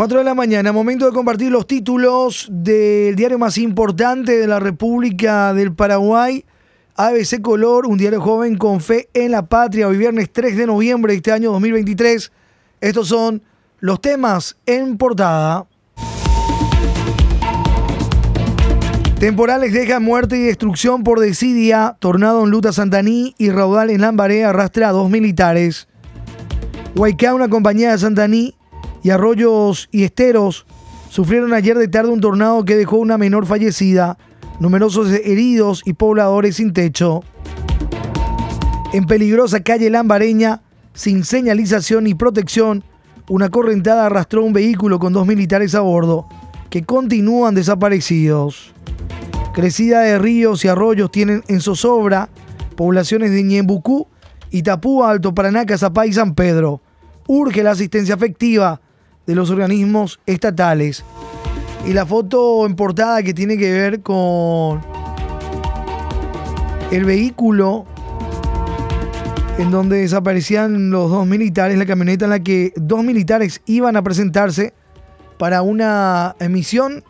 4 de la mañana, momento de compartir los títulos del diario más importante de la República del Paraguay, ABC Color, un diario joven con fe en la patria, hoy viernes 3 de noviembre de este año 2023. Estos son los temas en portada. Temporales deja muerte y destrucción por desidia, tornado en Luta Santaní y raudal en Lambaré arrastra a dos militares. Huaycá, una compañía de Santaní, y arroyos y esteros sufrieron ayer de tarde un tornado que dejó una menor fallecida, numerosos heridos y pobladores sin techo. En peligrosa calle Lambareña, sin señalización ni protección, una correntada arrastró un vehículo con dos militares a bordo, que continúan desaparecidos. Crecida de ríos y arroyos tienen en zozobra poblaciones de Ñembucú, Itapúa, Alto Paraná, Cazapá y San Pedro. Urge la asistencia efectiva de los organismos estatales. Y la foto en portada que tiene que ver con el vehículo en donde desaparecían los dos militares, la camioneta en la que dos militares iban a presentarse para una emisión,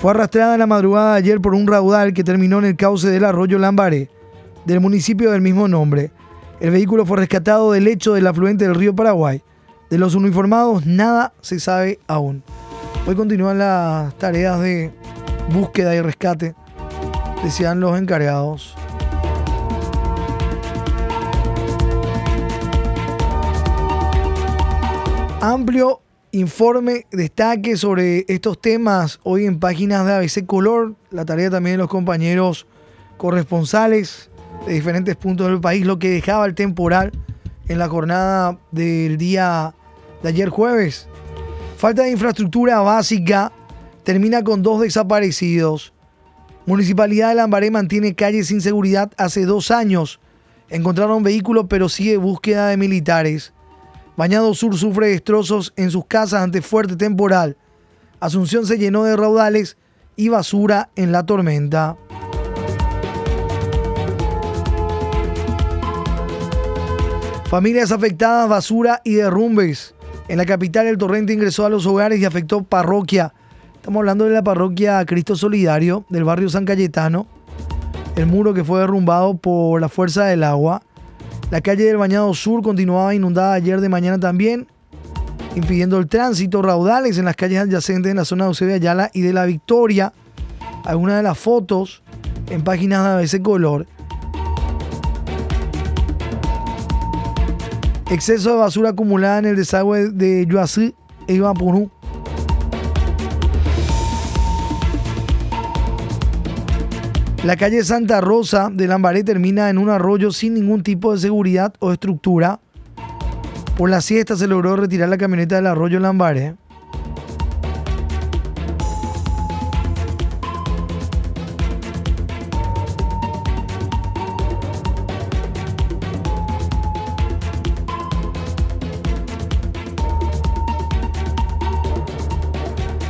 fue arrastrada en la madrugada de ayer por un raudal que terminó en el cauce del arroyo Lambaré, del municipio del mismo nombre. El vehículo fue rescatado del lecho del afluente del río Paraguay. De los uniformados nada se sabe aún. Hoy continúan las tareas de búsqueda y rescate, decían los encargados. Amplio informe, destaque sobre estos temas hoy en páginas de ABC Color, la tarea también de los compañeros corresponsales de diferentes puntos del país, lo que dejaba el temporal en la jornada del día de ayer jueves. Falta de infraestructura básica termina con dos desaparecidos. Municipalidad de Lambaré mantiene calles sin seguridad hace dos años. Encontraron vehículos pero sigue búsqueda de militares. Bañado Sur sufre destrozos en sus casas ante fuerte temporal. Asunción se llenó de raudales y basura en la tormenta. Familias afectadas, basura y derrumbes. En la capital el torrente ingresó a los hogares y afectó parroquia. Estamos hablando de la parroquia Cristo Solidario del barrio San Cayetano. El muro que fue derrumbado por la fuerza del agua. La calle del Bañado Sur continuaba inundada ayer de mañana también, impidiendo el tránsito. Raudales en las calles adyacentes en la zona de Eusebio Ayala y de la Victoria. Algunas de las fotos en páginas de ABC Color. Exceso de basura acumulada en el desagüe de Yuazú e Ibapurú. La calle Santa Rosa de Lambaré termina en un arroyo sin ningún tipo de seguridad o estructura. Por la siesta se logró retirar la camioneta del arroyo Lambaré.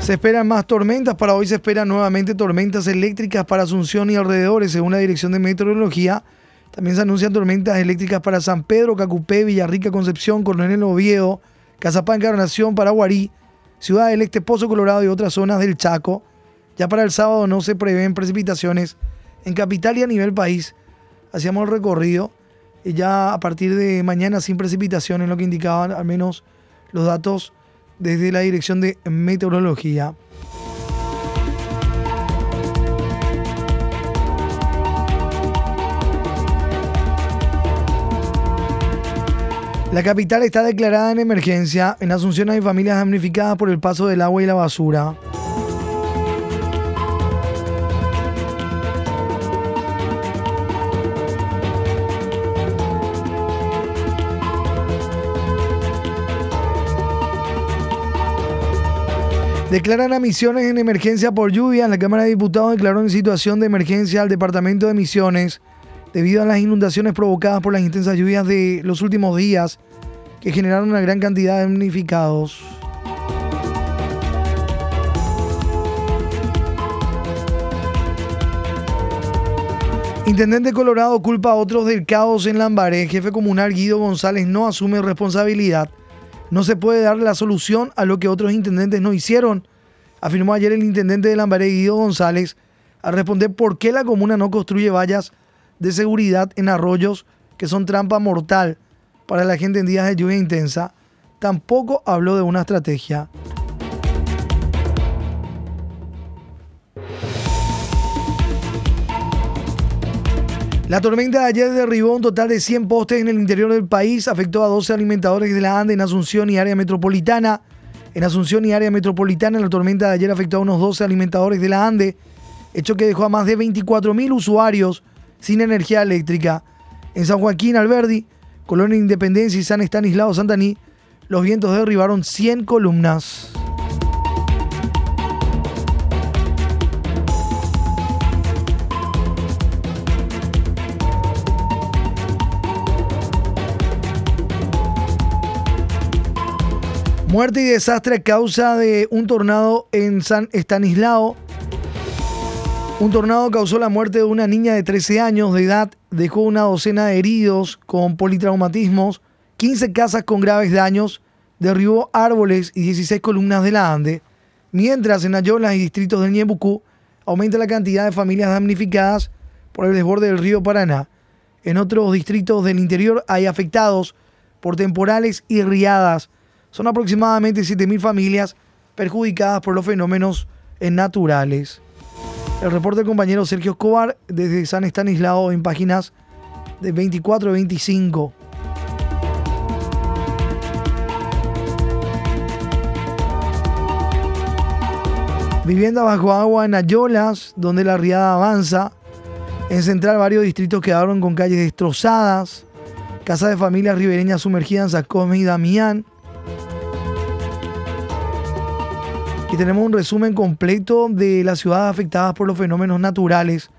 Se esperan más tormentas. Para hoy se esperan nuevamente tormentas eléctricas para Asunción y alrededores, según la Dirección de Meteorología. También se anuncian tormentas eléctricas para San Pedro, Cacupé, Villarrica, Concepción, Coronel Oviedo, Cazapá, Encarnación, Paraguarí, Ciudad del Este, Pozo Colorado y otras zonas del Chaco. Ya para el sábado no se prevén precipitaciones en capital y a nivel país. Hacíamos el recorrido y ya a partir de mañana sin precipitaciones, lo que indicaban al menos los datos desde la Dirección de Meteorología. La capital está declarada en emergencia. En Asunción hay familias damnificadas por el paso del agua y la basura. Declaran a Misiones en emergencia por lluvia. La Cámara de Diputados declaró en situación de emergencia al Departamento de Misiones debido a las inundaciones provocadas por las intensas lluvias de los últimos días que generaron una gran cantidad de damnificados. Intendente Colorado culpa a otros del caos en Lambaré. Jefe comunal Guido González no asume responsabilidad. No se puede dar la solución a lo que otros intendentes no hicieron, afirmó ayer el intendente de Lambaré, Guido González, al responder por qué la comuna no construye vallas de seguridad en arroyos que son trampa mortal para la gente en días de lluvia intensa. Tampoco habló de una estrategia. La tormenta de ayer derribó un total de 100 postes en el interior del país, afectó a 12 alimentadores de la ANDE en Asunción y área metropolitana. En Asunción y área metropolitana, la tormenta de ayer afectó a unos 12 alimentadores de la ANDE, hecho que dejó a más de 24.000 usuarios sin energía eléctrica. En San Joaquín, Alberdi, Colonia Independencia y San Estanislao Santaní, los vientos derribaron 100 columnas. Muerte y desastre a causa de un tornado en San Estanislao. Un tornado causó la muerte de una niña de 13 años de edad, dejó una docena de heridos con politraumatismos, 15 casas con graves daños, derribó árboles y 16 columnas de la Ande, mientras en Ayolas y distritos del Ñebucú aumenta la cantidad de familias damnificadas por el desborde del río Paraná. En otros distritos del interior hay afectados por temporales y riadas son aproximadamente 7.000 familias perjudicadas por los fenómenos naturales. El reporte del compañero Sergio Escobar desde San Estanislao en páginas de 24 y 25. Vivienda bajo agua en Ayolas, donde la riada avanza. En Central varios distritos quedaron con calles destrozadas. Casas de familias ribereñas sumergidas en Sacome y Damián. Y tenemos un resumen completo de las ciudades afectadas por los fenómenos naturales.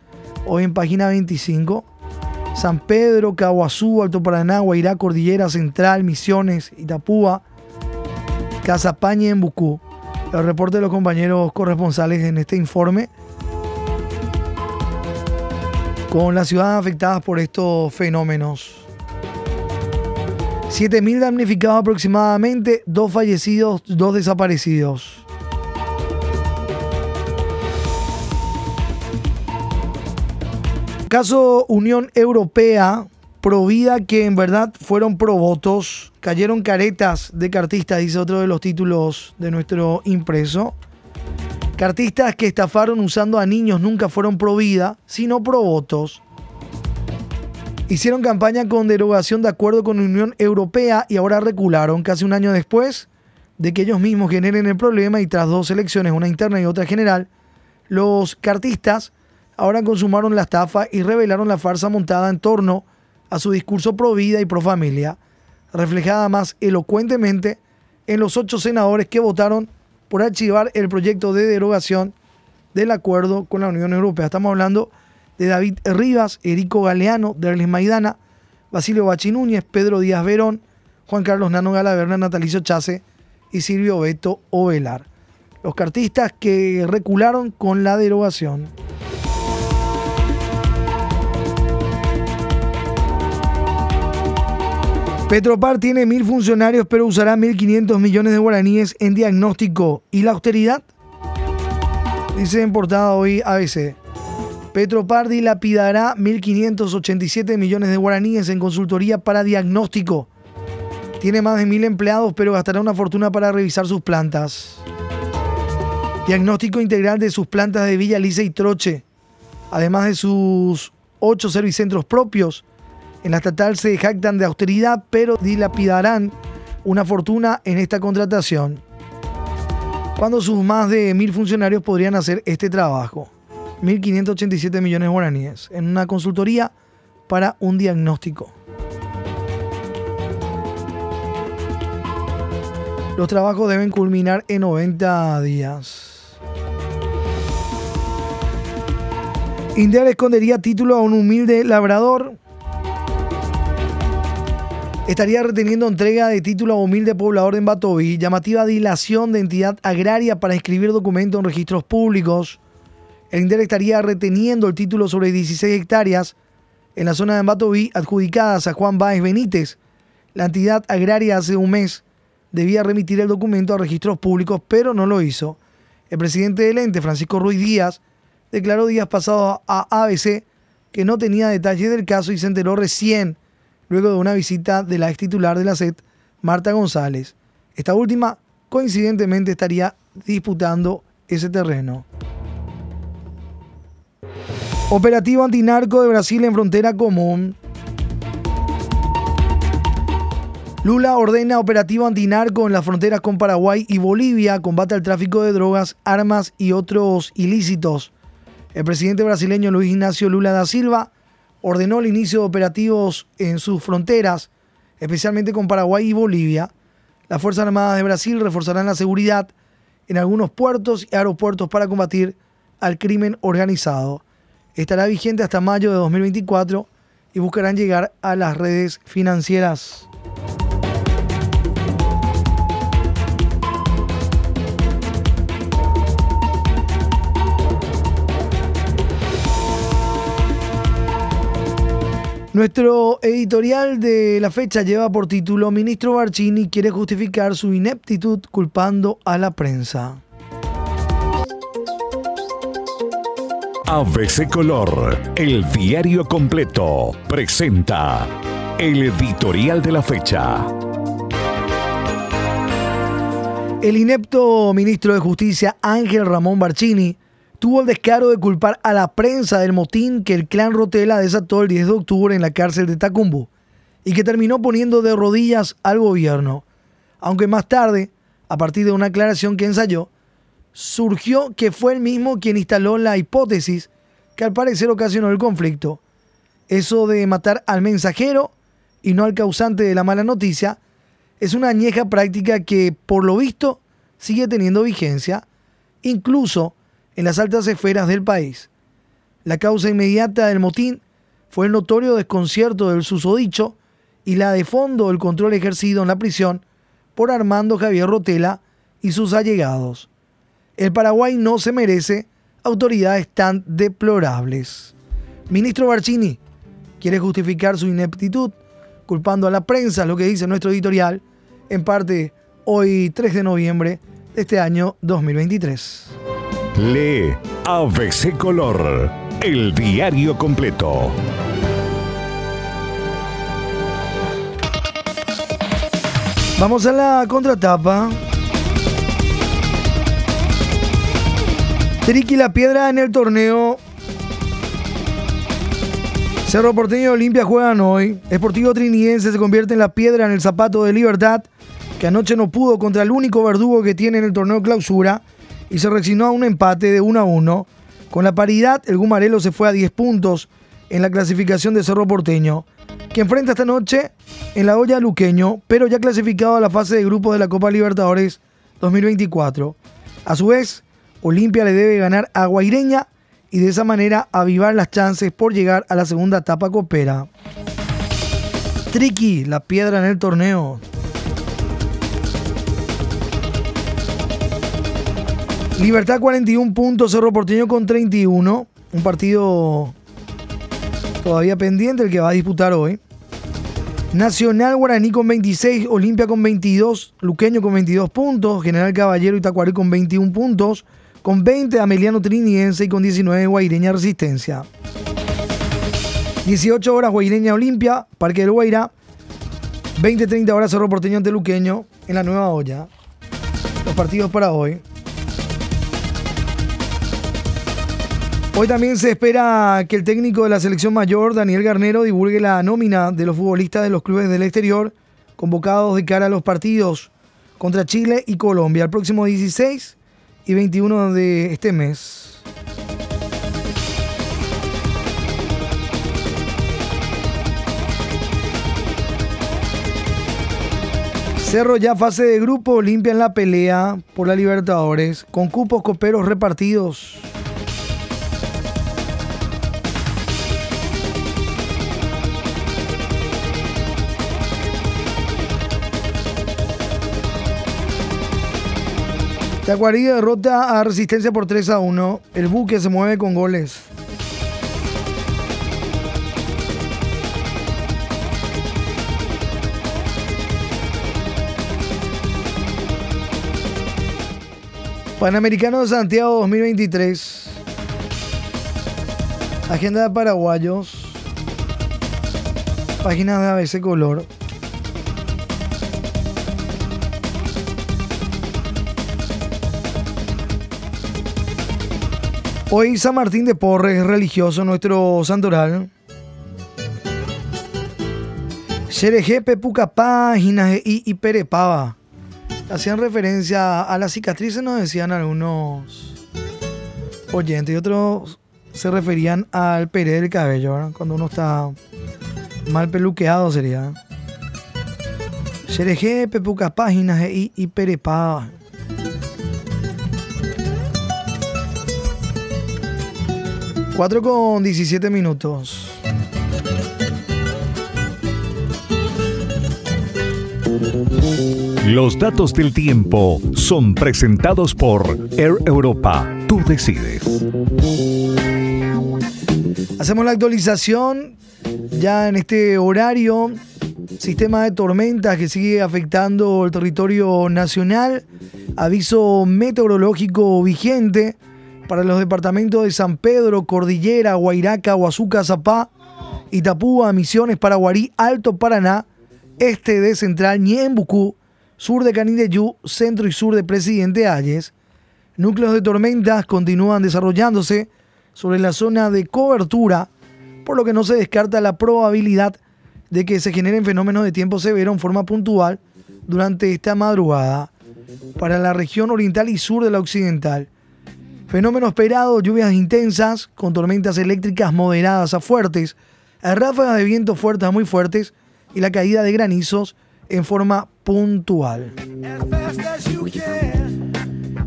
Hoy en página 25. San Pedro, Caguazú, Alto Paraná, Guairá, Cordillera Central, Misiones, Itapúa, Cazapaña y Embucú. El reporte de los compañeros corresponsales en este informe con las ciudades afectadas por estos fenómenos. 7.000 damnificados aproximadamente, dos fallecidos, dos desaparecidos. Caso Unión Europea, Provida que en verdad fueron provotos, cayeron caretas de cartistas, dice otro de los títulos de nuestro impreso. Cartistas que estafaron usando a niños nunca fueron Provida, sino provotos. Hicieron campaña con derogación de acuerdo con Unión Europea y ahora recularon casi un año después de que ellos mismos generen el problema y tras dos elecciones, una interna y otra general, los cartistas ahora consumaron la estafa y revelaron la farsa montada en torno a su discurso pro vida y pro familia, reflejada más elocuentemente en los ocho senadores que votaron por archivar el proyecto de derogación del acuerdo con la Unión Europea. Estamos hablando de David Rivas, Erico Galeano, Derlis Maidana, Basilio Bachi Núñez, Pedro Díaz Verón, Juan Carlos Nano Galaverna, Natalicio Chase y Silvio Beto Ovelar. Los cartistas que recularon con la derogación. Petropar tiene mil funcionarios, pero usará 1.500 millones de guaraníes en diagnóstico. ¿Y la austeridad? Dice en portada hoy ABC. Petropar dilapidará 1.587 millones de guaraníes en consultoría para diagnóstico. Tiene más de mil empleados, pero gastará una fortuna para revisar sus plantas. Diagnóstico integral de sus plantas de Villa Lisa y Troche, además de sus ocho servicentros propios en la estatal se jactan de austeridad, pero dilapidarán una fortuna en esta contratación. Cuando sus más de mil funcionarios podrían hacer este trabajo. 1.587 millones de guaraníes en una consultoría para un diagnóstico. Los trabajos deben culminar en 90 días. India escondería título a un humilde labrador estaría reteniendo entrega de título a humilde poblador de Embatoví, llamativa dilación de entidad agraria para inscribir documentos en registros públicos. El INDER estaría reteniendo el título sobre 16 hectáreas en la zona de Embatoví adjudicadas a Juan Báez Benítez. La entidad agraria hace un mes debía remitir el documento a registros públicos, pero no lo hizo. El presidente del ente, Francisco Ruiz Díaz, declaró días pasados a ABC que no tenía detalles del caso y se enteró recién, luego de una visita de la ex titular de la SED, Marta González. Esta última, coincidentemente, estaría disputando ese terreno. Operativo antinarco de Brasil en frontera común. Lula ordena operativo antinarco en las fronteras con Paraguay y Bolivia, combate al tráfico de drogas, armas y otros ilícitos. El presidente brasileño Luis Ignacio Lula da Silva ordenó el inicio de operativos en sus fronteras, especialmente con Paraguay y Bolivia. Las Fuerzas Armadas de Brasil reforzarán la seguridad en algunos puertos y aeropuertos para combatir al crimen organizado. Estará vigente hasta mayo de 2024 y buscarán llegar a las redes financieras. Nuestro editorial de la fecha lleva por título Ministro Barcini quiere justificar su ineptitud culpando a la prensa. ABC Color, el diario completo, presenta el editorial de la fecha. El inepto ministro de Justicia Ángel Ramón Barcini tuvo el descaro de culpar a la prensa del motín que el clan Rotela desató el 10 de octubre en la cárcel de Tacumbo y que terminó poniendo de rodillas al gobierno. Aunque más tarde, a partir de una aclaración que ensayó, surgió que fue él mismo quien instaló la hipótesis que al parecer ocasionó el conflicto. Eso de matar al mensajero y no al causante de la mala noticia es una añeja práctica que, por lo visto, sigue teniendo vigencia, incluso en las altas esferas del país. La causa inmediata del motín fue el notorio desconcierto del susodicho y la de fondo el control ejercido en la prisión por Armando Javier Rotela y sus allegados. El Paraguay no se merece autoridades tan deplorables. Ministro Barcini quiere justificar su ineptitud culpando a la prensa, lo que dice nuestro editorial, en parte hoy 3 de noviembre de este año 2023. Lee ABC Color, el diario completo. Vamos a la contratapa. Triqui la piedra en el torneo. Cerro Porteño y Olimpia juegan hoy. Esportivo Trinidense se convierte en la piedra en el zapato de Libertad, que anoche no pudo contra el único verdugo que tiene en el torneo clausura y se resignó a un empate de 1 a 1. Con la paridad, el Gumarelo se fue a 10 puntos en la clasificación de Cerro Porteño, que enfrenta esta noche en la olla Luqueño, pero ya clasificado a la fase de grupos de la Copa Libertadores 2024. A su vez, Olimpia le debe ganar a Guaireña y de esa manera avivar las chances por llegar a la segunda etapa copera. Tricky, la piedra en el torneo. Libertad 41 puntos, Cerro Porteño con 31. Un partido todavía pendiente el que va a disputar hoy. Nacional Guaraní con 26, Olimpia con 22, Luqueño con 22 puntos, General Caballero y con 21 puntos, con 20 Ameliano Triniense y con 19 Guaireña Resistencia. 18 horas Guaireña Olimpia, Parque del Guaira. 20-30 horas Cerro Porteño ante Luqueño en la nueva olla. Los partidos para hoy. Hoy también se espera que el técnico de la selección mayor, Daniel Garnero, divulgue la nómina de los futbolistas de los clubes del exterior convocados de cara a los partidos contra Chile y Colombia el próximo 16 y 21 de este mes. Cerro ya fase de grupo, limpian la pelea por la Libertadores, con cupos coperos repartidos. La Tacuarí derrota a Resistencia por 3 a 1. El buque se mueve con goles. Panamericano de Santiago 2023. Agenda de paraguayos. Páginas de ABC Color. Hoy San Martín de Porres, religioso, nuestro santoral. Cerejepe, Pucapá, y Perepaba. Hacían referencia a las cicatrices, nos decían algunos oyentes. Y otros se referían al peré del cabello, ¿verdad? Cuando uno está mal peluqueado sería. Cerejepe, Pucapá, y Perepaba. 4 con 17 minutos. Los datos del tiempo son presentados por Air Europa. Tú decides. Hacemos la actualización ya en este horario. Sistema de tormentas que sigue afectando el territorio nacional. Aviso meteorológico vigente para los departamentos de San Pedro, Cordillera, Guairaca, Huazuca, Zapá, Itapúa, Misiones, Paraguarí, Alto Paraná, este de Central, Ñembucú, sur de Canindeyú, centro y sur de Presidente Ayes. Núcleos de tormentas continúan desarrollándose sobre la zona de cobertura, por lo que no se descarta la probabilidad de que se generen fenómenos de tiempo severo en forma puntual durante esta madrugada para la región oriental y sur de la occidental. Fenómeno esperado, lluvias intensas con tormentas eléctricas moderadas a fuertes, ráfagas de viento fuertes a muy fuertes y la caída de granizos en forma puntual.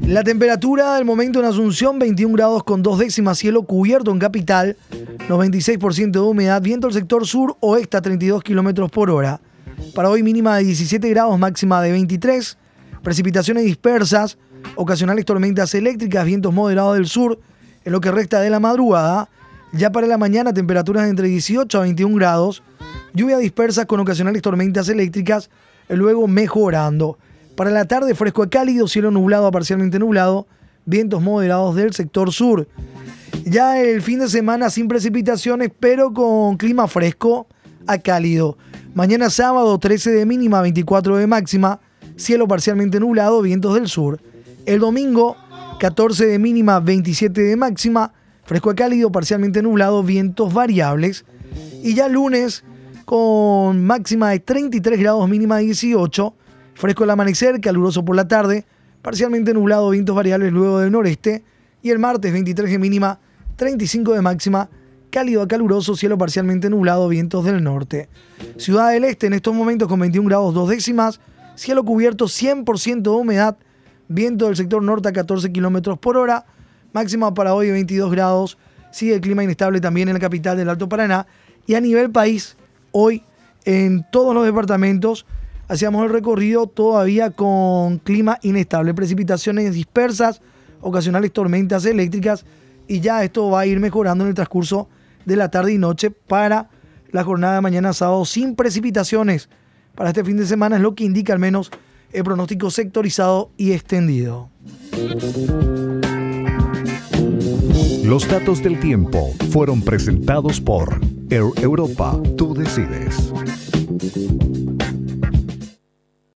La temperatura del momento en Asunción, 21 grados con dos décimas, cielo cubierto en capital, 96% de humedad, viento del sector sur oeste a 32 kilómetros por hora. Para hoy mínima de 17 grados, máxima de 23, precipitaciones dispersas, ocasionales tormentas eléctricas, vientos moderados del sur en lo que resta de la madrugada. Ya para la mañana temperaturas entre 18 a 21 grados, lluvia dispersa con ocasionales tormentas eléctricas, luego mejorando. Para la tarde fresco a cálido, cielo nublado a parcialmente nublado, vientos moderados del sector sur. Ya el fin de semana sin precipitaciones, pero con clima fresco a cálido. Mañana sábado 13 de mínima, 24 de máxima, cielo parcialmente nublado, vientos del sur. El domingo 14 de mínima, 27 de máxima, fresco a cálido, parcialmente nublado, vientos variables. Y ya lunes con máxima de 33 grados, mínima de 18, fresco el amanecer, caluroso por la tarde, parcialmente nublado, vientos variables luego del noreste. Y el martes 23 de mínima, 35 de máxima, cálido a caluroso, cielo parcialmente nublado, vientos del norte. Ciudad del Este en estos momentos con 21 grados dos décimas, cielo cubierto 100% de humedad, viento del sector norte a 14 kilómetros por hora, máxima para hoy 22 grados, sigue el clima inestable también en la capital del Alto Paraná. Y a nivel país, hoy en todos los departamentos hacíamos el recorrido todavía con clima inestable, precipitaciones dispersas, ocasionales tormentas eléctricas. Y ya esto va a ir mejorando en el transcurso de la tarde y noche para la jornada de mañana sábado sin precipitaciones. Para este fin de semana es lo que indica al menos el pronóstico sectorizado y extendido. Los datos del tiempo fueron presentados por Air Europa. Tú decides.